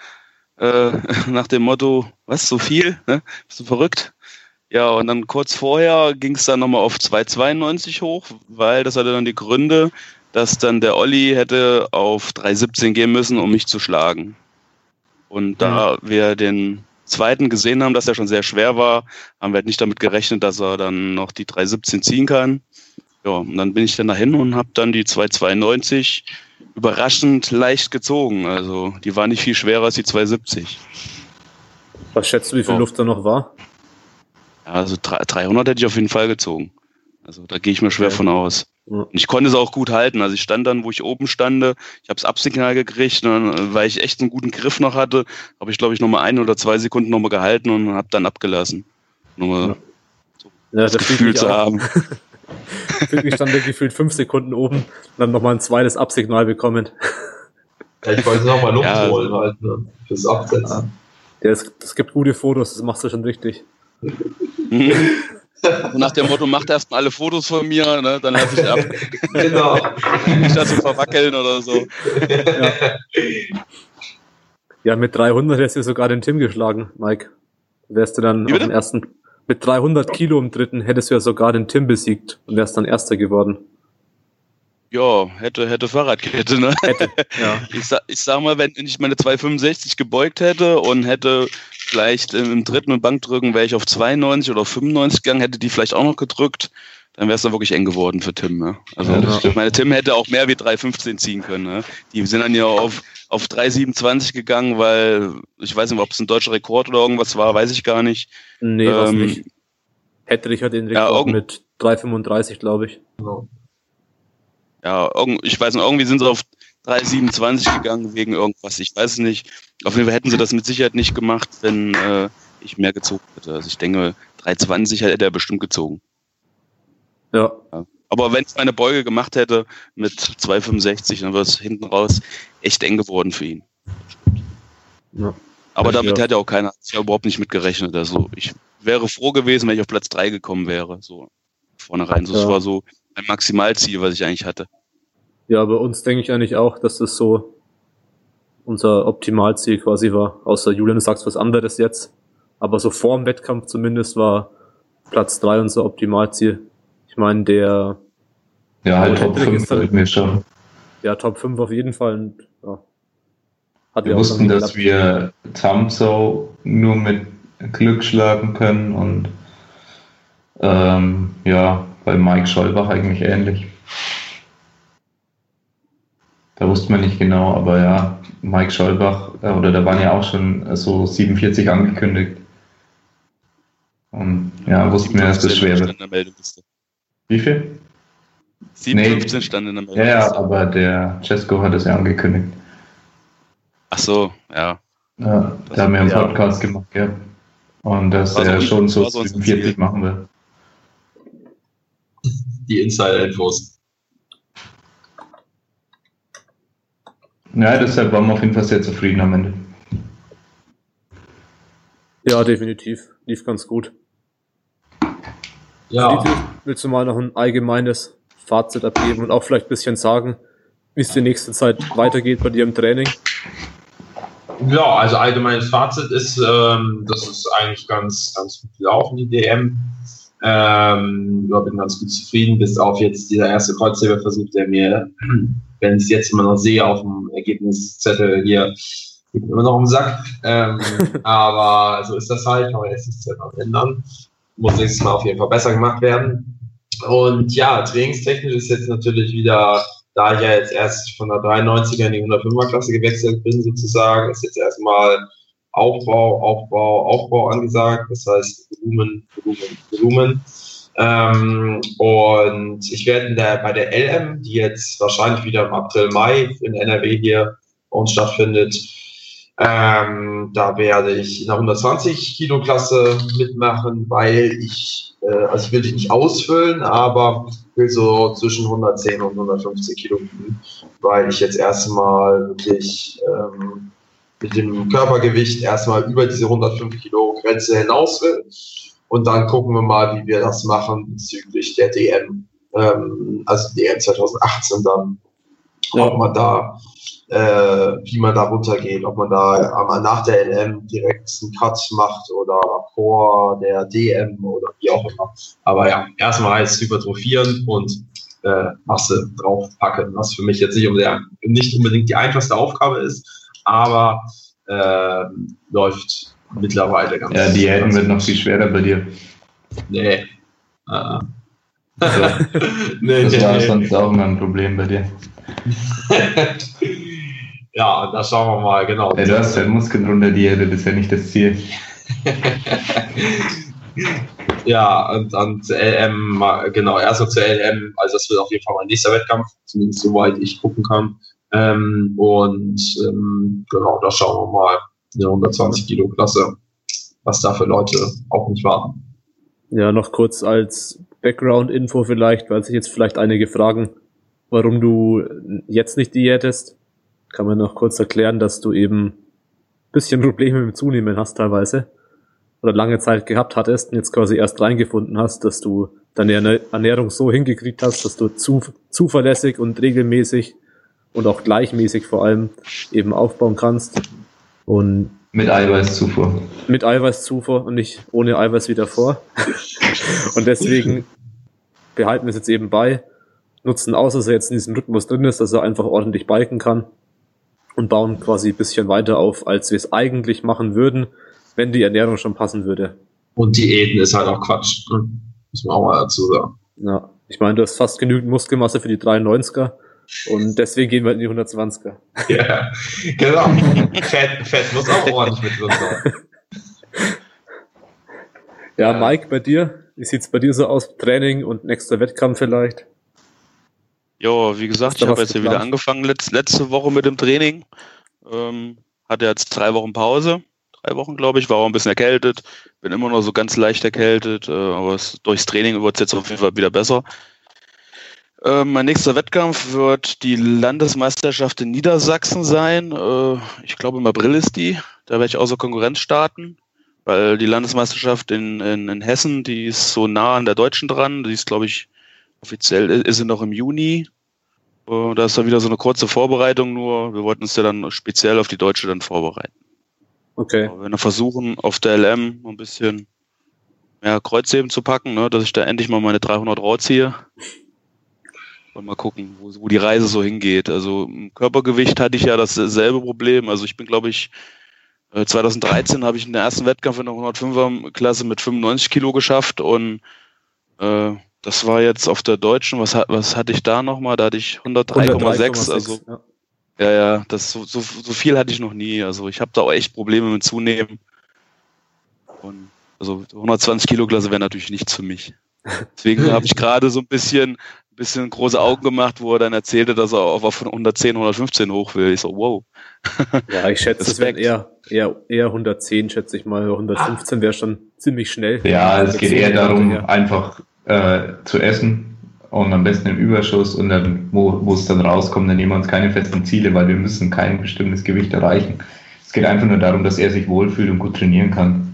äh, nach dem Motto, was, so viel? Ne? Bist du verrückt? Ja, und dann kurz vorher ging es dann nochmal auf 2,92 hoch, weil das hatte dann die Gründe, dass dann der Olli hätte auf 3,17 gehen müssen, um mich zu schlagen. Und da mhm. wir den zweiten gesehen haben, dass er schon sehr schwer war, haben wir halt nicht damit gerechnet, dass er dann noch die 317 ziehen kann. Ja, und dann bin ich dann dahin und habe dann die 292 überraschend leicht gezogen. Also die war nicht viel schwerer als die 270. Was schätzt du, wie viel oh. Luft da noch war? Ja, also 300 hätte ich auf jeden Fall gezogen. Also da gehe ich mir schwer okay. von aus. Und ich konnte es auch gut halten. Also ich stand dann, wo ich oben stande, ich habe das Absignal gekriegt, und dann, äh, weil ich echt einen guten Griff noch hatte, habe ich, glaube ich, nochmal ein oder zwei Sekunden nochmal gehalten und habe dann abgelassen. Nochmal ja. so ja, das Gefühl zu haben. ich stand gefühlt fünf Sekunden oben und dann nochmal ein zweites Absignal bekommen. Ja, ich wollte nochmal Luft ja. holen halt, ne? fürs Absetzen. Ja, es, es gibt gute Fotos, das machst du schon richtig. Und nach dem Motto, macht erstmal alle Fotos von mir, ne, dann lasse ich ab. Genau. Nicht dazu verwackeln oder so. Ja, ja mit 300 hättest du sogar den Tim geschlagen, Mike. Wärst du dann auf dem ersten, mit 300 Kilo im dritten hättest du ja sogar den Tim besiegt und wärst dann Erster geworden. Ja, hätte, hätte Fahrradkette, ne? Hätte, ja. Ich, sag, ich sag mal, wenn ich meine 265 gebeugt hätte und hätte vielleicht im dritten und Bankdrücken wäre ich auf 92 oder 95 gegangen, hätte die vielleicht auch noch gedrückt, dann wäre es dann wirklich eng geworden für Tim. Ne? Also ja, ich meine, Tim hätte auch mehr wie 315 ziehen können. Ne? Die sind dann ja auf, auf 327 gegangen, weil ich weiß nicht, ob es ein deutscher Rekord oder irgendwas war, weiß ich gar nicht. Nee, ähm, nicht. Hätte ich halt den Rekord ja, mit 335, glaube ich. Genau ja, ich weiß nicht, irgendwie sind sie auf 3,27 gegangen wegen irgendwas, ich weiß es nicht. Auf jeden Fall hätten sie das mit Sicherheit nicht gemacht, wenn äh, ich mehr gezogen hätte. Also ich denke, 3,20 hätte er bestimmt gezogen. Ja. ja. Aber wenn ich meine Beuge gemacht hätte mit 2,65, dann wäre es hinten raus echt eng geworden für ihn. Ja. Aber damit ja. hätte auch keiner ja überhaupt nicht mitgerechnet. Also ich wäre froh gewesen, wenn ich auf Platz 3 gekommen wäre. So vornherein. So, ja. Das war so ein Maximalziel, was ich eigentlich hatte. Ja, bei uns denke ich eigentlich auch, dass das so unser Optimalziel quasi war. Außer Julian sagt was anderes jetzt. Aber so vor dem Wettkampf zumindest war Platz drei unser Optimalziel. Ich meine, der ja, halt Top 5 halt, mir schon. Ja, Top 5 auf jeden Fall. Und, ja, hat wir wussten, dass wir Tamso nur mit Glück schlagen können und ähm, ja, bei Mike Schollbach eigentlich ähnlich. Da wusste man nicht genau, aber ja, Mike Schollbach, äh, oder da waren ja auch schon äh, so 47 angekündigt. Und ja, wussten wir, dass das schwer wird. Wie viel? 57 nee, stand in der Meldung. Ja, ja, aber der Cesco hat es ja angekündigt. Ach so, ja. Ja, da haben wir einen Podcast ja. gemacht, ja. Und dass er schon so 47 machen will die Insider-Infos. Ja, deshalb waren wir auf jeden Fall sehr zufrieden am Ende. Ja, definitiv. Lief ganz gut. Ja. Willst du mal noch ein allgemeines Fazit abgeben und auch vielleicht ein bisschen sagen, wie es die nächste Zeit weitergeht bei dir im Training? Ja, also allgemeines Fazit ist, ähm, das ist eigentlich ganz, ganz gut gelaufen, die DM. Ähm, ja, bin ganz gut zufrieden, bis auf jetzt dieser erste Kreuzheberversuch, der mir, wenn ich es jetzt immer noch sehe, auf dem Ergebniszettel hier, immer noch im Sack. Ähm, aber so ist das halt, kann man jetzt nichts ändern. Muss nächstes Mal auf jeden Fall besser gemacht werden. Und ja, trainingstechnisch ist jetzt natürlich wieder, da ich ja jetzt erst von der 93er in die 105er Klasse gewechselt bin, sozusagen, ist jetzt erstmal Aufbau, Aufbau, Aufbau angesagt. Das heißt Volumen, Volumen, Volumen. Ähm, und ich werde der, bei der LM, die jetzt wahrscheinlich wieder im April, Mai in NRW hier uns stattfindet, ähm, da werde ich in der 120 Kilo Klasse mitmachen, weil ich, äh, also ich will dich nicht ausfüllen, aber will so zwischen 110 und 150 Kilo bieten, weil ich jetzt erstmal wirklich ähm, mit dem Körpergewicht erstmal über diese 105 Kilo Grenze hinaus will. Und dann gucken wir mal, wie wir das machen bezüglich der DM, ähm, also DM 2018 dann, ja. ob man da, äh, wie man da runtergeht, ob man da äh, nach der LM direkt einen Cut macht oder vor der DM oder wie auch immer. Aber ja, erstmal heißt hypertrophieren und äh, Masse draufpacken, was für mich jetzt nicht, nicht unbedingt die einfachste Aufgabe ist, aber äh, läuft mittlerweile ganz Ja, die hätten wird noch viel schwerer bei dir. Nee. Uh. Also, nee, das nee, war nee. sonst auch immer ein Problem bei dir. ja, da schauen wir mal, genau. Ja, du hast ja Muskeln runter Diät, das ist ja nicht das Ziel. ja, und dann zur LM, genau, erst noch zur LM, also das wird auf jeden Fall mein nächster Wettkampf, zumindest soweit ich gucken kann. Ähm, und ähm, genau, da schauen wir mal in der 120 Kilo Klasse, was da für Leute auf mich warten. Ja, noch kurz als Background-Info vielleicht, weil sich jetzt vielleicht einige fragen, warum du jetzt nicht diätest. Kann man noch kurz erklären, dass du eben bisschen Probleme mit Zunehmen hast teilweise oder lange Zeit gehabt hattest und jetzt quasi erst reingefunden hast, dass du deine Ernährung so hingekriegt hast, dass du zu, zuverlässig und regelmäßig und auch gleichmäßig vor allem eben aufbauen kannst. Und mit Eiweißzufuhr. Mit Eiweißzufuhr und nicht ohne Eiweiß wieder vor. und deswegen behalten wir es jetzt eben bei, nutzen aus, dass er jetzt in diesem Rhythmus drin ist, dass er einfach ordentlich biken kann und bauen quasi ein bisschen weiter auf, als wir es eigentlich machen würden, wenn die Ernährung schon passen würde. Und Diäten ist halt auch Quatsch. Ne? Muss man auch mal dazu sagen. Ja, ich meine, du hast fast genügend Muskelmasse für die 93er und deswegen gehen wir in die 120er. Ja, genau. Fett, Fett muss auch ordentlich mit drin sein. Ja, Mike, bei dir? Wie sieht's bei dir so aus? Training und nächster Wettkampf vielleicht? Ja, wie gesagt, ich habe jetzt hier wieder angefangen letzte, letzte Woche mit dem Training. Ähm, hatte jetzt drei Wochen Pause drei Wochen, glaube ich, war auch ein bisschen erkältet, bin immer noch so ganz leicht erkältet, äh, aber es, durchs Training wird es jetzt auf jeden Fall wieder besser. Äh, mein nächster Wettkampf wird die Landesmeisterschaft in Niedersachsen sein. Äh, ich glaube, im April ist die. Da werde ich außer Konkurrenz starten, weil die Landesmeisterschaft in, in, in Hessen, die ist so nah an der Deutschen dran. Die ist, glaube ich, offiziell ist sie noch im Juni. Äh, da ist dann wieder so eine kurze Vorbereitung nur. Wir wollten uns ja dann speziell auf die Deutsche dann vorbereiten. Okay. Wir werden versuchen, auf der LM ein bisschen mehr Kreuzheben zu packen, ne, dass ich da endlich mal meine 300 rausziehe. Und mal gucken, wo, wo die Reise so hingeht. Also im Körpergewicht hatte ich ja dasselbe Problem. Also ich bin, glaube ich, 2013 äh, habe ich in der ersten Wettkampf in der 105er Klasse mit 95 Kilo geschafft und äh, das war jetzt auf der deutschen, was, was hatte ich da nochmal? Da hatte ich 103,6, also ja. Ja, ja, das so, so, so viel hatte ich noch nie. Also ich habe da auch echt Probleme mit Zunehmen. Und also 120 Kilo Klasse wäre natürlich nichts für mich. Deswegen habe ich gerade so ein bisschen, bisschen große Augen gemacht, wo er dann erzählte, dass er auf 110, 115 hoch will. Ich so, wow. Ja, ich schätze, es wären eher, eher, eher 110, schätze ich mal. 115 wäre schon ziemlich schnell. Ja, es geht eher darum, einfach äh, zu essen und am besten im Überschuss und dann, wo, wo es dann rauskommt, dann nehmen wir uns keine festen Ziele, weil wir müssen kein bestimmtes Gewicht erreichen. Es geht einfach nur darum, dass er sich wohlfühlt und gut trainieren kann.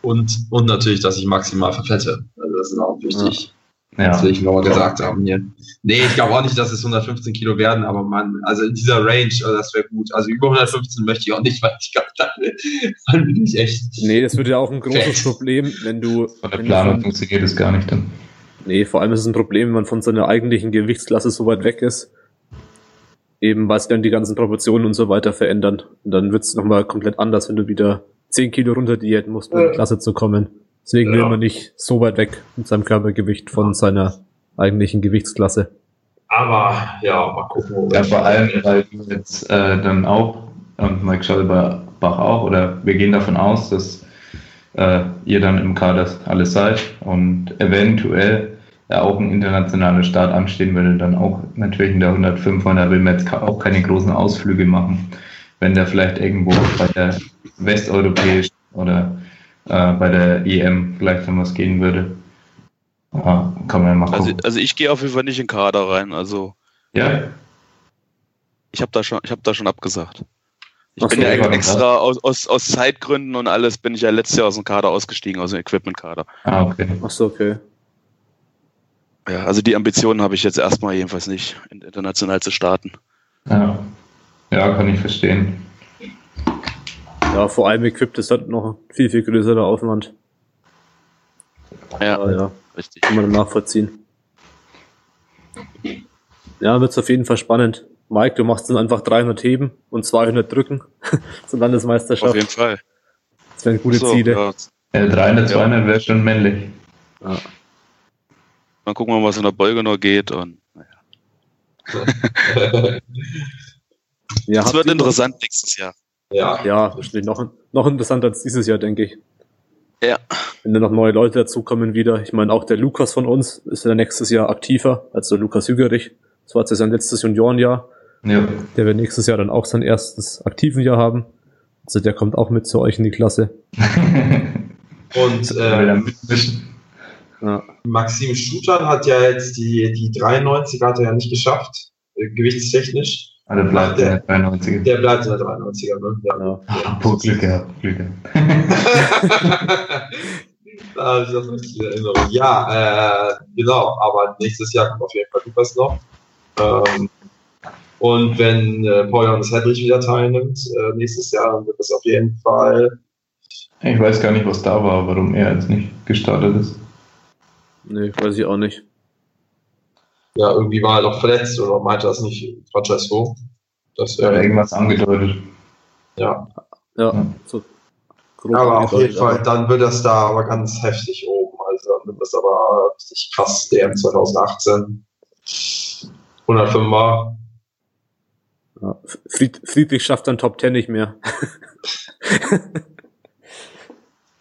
Und, und natürlich, dass ich maximal verfette. Also das ist auch wichtig. Ja. Das will ich nur gesagt haben hier. Nee, ich glaube auch nicht, dass es 115 Kilo werden, aber man, also in dieser Range, also das wäre gut. Also über 115 möchte ich auch nicht, weil ich glaube, dann, dann bin ich echt. Nee, das wird ja auch ein großes fett. Problem, wenn du. Von der Planung funktioniert es gar nicht dann. Nee, vor allem ist es ein Problem, wenn man von seiner eigentlichen Gewichtsklasse so weit weg ist. Eben, weil sich dann die ganzen Proportionen und so weiter verändern. Und dann wird es nochmal komplett anders, wenn du wieder 10 Kilo runter diäten musst, um in die Klasse zu kommen. Deswegen ja. will man nicht so weit weg mit seinem Körpergewicht von seiner eigentlichen Gewichtsklasse. Aber ja, mal gucken. Ja, vor allem, weil du jetzt äh, dann auch und Mike Schalbach auch, oder wir gehen davon aus, dass äh, ihr dann im Kader alles seid und eventuell ja auch ein internationaler Start anstehen würde, dann auch natürlich in der 105 und da will man jetzt auch keine großen Ausflüge machen. Wenn der vielleicht irgendwo bei der westeuropäischen oder äh, bei der EM vielleicht dann was gehen würde. Ja, kann man ja mal also, gucken. Also, also ich gehe auf jeden Fall nicht in den Kader rein, also. Ja. Ich habe da schon, ich habe da schon abgesagt. Ich Ach bin ja extra aus, aus, aus Zeitgründen und alles bin ich ja letztes Jahr aus dem Kader ausgestiegen, aus dem Equipment-Kader. Ah, okay. Ach so, okay. Ja, also die Ambitionen habe ich jetzt erstmal jedenfalls nicht, international zu starten. Ja, ja kann ich verstehen. Ja, vor allem Equipped ist halt noch ein viel, viel größerer Aufwand. Ja, ja, richtig. Kann man nachvollziehen. Ja, wird es auf jeden Fall spannend. Mike, du machst dann einfach 300 Heben und 200 Drücken zur Landesmeisterschaft. Auf jeden Fall. wären gute so, Ziele. Ja. Ja, 300, 200 wäre schon männlich. Ja. Dann gucken wir mal, was in der Beuge noch geht. Und, naja. ja, das wird interessant noch? nächstes Jahr. Ja, ja noch, noch interessanter als dieses Jahr, denke ich. Ja. Wenn dann noch neue Leute dazukommen wieder. Ich meine, auch der Lukas von uns ist ja nächstes Jahr aktiver, also Lukas Hügerich. Das war jetzt sein letztes Juniorenjahr. Ja. Der wird nächstes Jahr dann auch sein erstes aktiven Jahr haben. Also der kommt auch mit zu euch in die Klasse. Und äh, ja. Maxim Stutan hat ja jetzt die, die 93 hat er ja nicht geschafft, äh, gewichtstechnisch. Also bleibt der, der 93er. Der bleibt in der 93er, ne? Ja. ja. Ach, Glück gehabt, Glück gehabt. da habe ich das nicht in Erinnerung. Ja, äh, genau, aber nächstes Jahr kommt auf jeden Fall Lukas noch. Ähm, und wenn äh, Paul Johannes Hedrich wieder teilnimmt, äh, nächstes Jahr, dann wird das auf jeden Fall. Ich weiß gar nicht, was da war, warum er jetzt nicht gestartet ist. Nee, weiß ich auch nicht. Ja, irgendwie war er doch verletzt oder meinte das nicht Francesco. Dass er ja, irgendwas angedeutet. Ja. Ja, ja. so. Aber auf jeden Fall, dann wird das da aber ganz heftig oben. Also dann wird das aber richtig krass, DM 2018. 105er. Ja, Fried, Friedrich schafft dann Top 10 nicht mehr.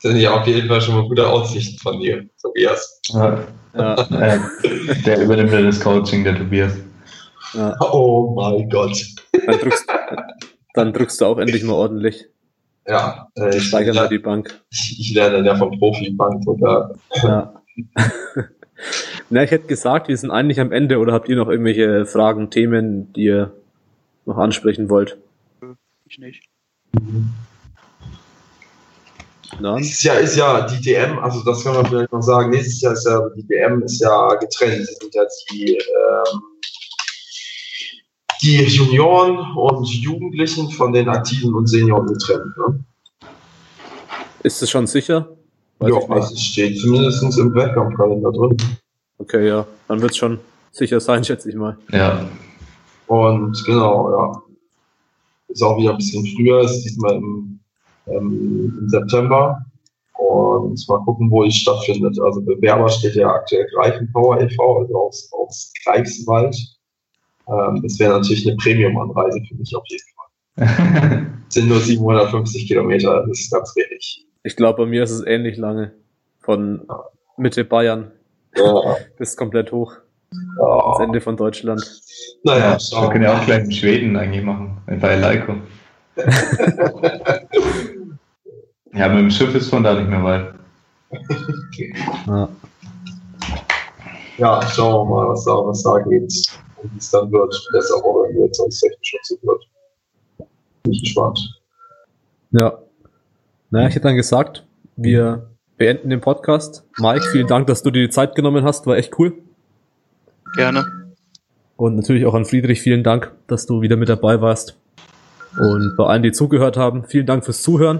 das sind ja auf jeden Fall schon mal gute Aussichten von dir, Tobias. Ja. ja. der übernimmt ja das Coaching, der Tobias. Ja. Oh mein Gott. Dann drückst, dann drückst du auch endlich mal ordentlich. Ja. Äh, ich steigern wir die Bank. Ich, ich lerne ja vom Profi-Bank sogar. Ja. Na, ich hätte gesagt, wir sind eigentlich am Ende oder habt ihr noch irgendwelche Fragen, Themen, die ihr noch ansprechen wollt? Ich nicht. Nächstes Jahr ist ja die DM, also das kann man vielleicht noch sagen, nächstes Jahr ist ja die DM ist ja getrennt. Das sind ja die, ähm, die Junioren und Jugendlichen von den Aktiven und Senioren getrennt. Ne? Ist es schon sicher? Weiß ja, also es steht zumindest im Wettkampfkalender drin. Okay, ja, dann wird es schon sicher sein, schätze ich mal. Ja. Und genau, ja. Ist auch wieder ein bisschen früher, ist diesmal im, ähm, im September. Und mal gucken, wo es stattfindet. Also Bewerber steht ja aktuell Greifenpower e.V., also aus, aus Greifswald. Ähm, das wäre natürlich eine Premium-Anreise für mich auf jeden Fall. sind nur 750 Kilometer, das ist ganz wenig. Ich glaube, bei mir ist es ähnlich lange. Von Mitte Bayern ja. bis komplett hoch. Ja. Das Ende von Deutschland. Naja, ja, wir können ja auch gleich in Schweden eigentlich machen, bei Leiko. ja, mit dem Schiff ist von da nicht mehr weit. okay. ja. ja, schauen wir mal, was da, was da geht und wie es dann wird, besser organisationstechnisch und so wird. Bin ich gespannt. Ja. Naja, ich hätte dann gesagt, wir beenden den Podcast. Mike, vielen Dank, dass du dir die Zeit genommen hast, war echt cool. Gerne. Und natürlich auch an Friedrich vielen Dank, dass du wieder mit dabei warst. Und bei allen, die zugehört haben, vielen Dank fürs Zuhören.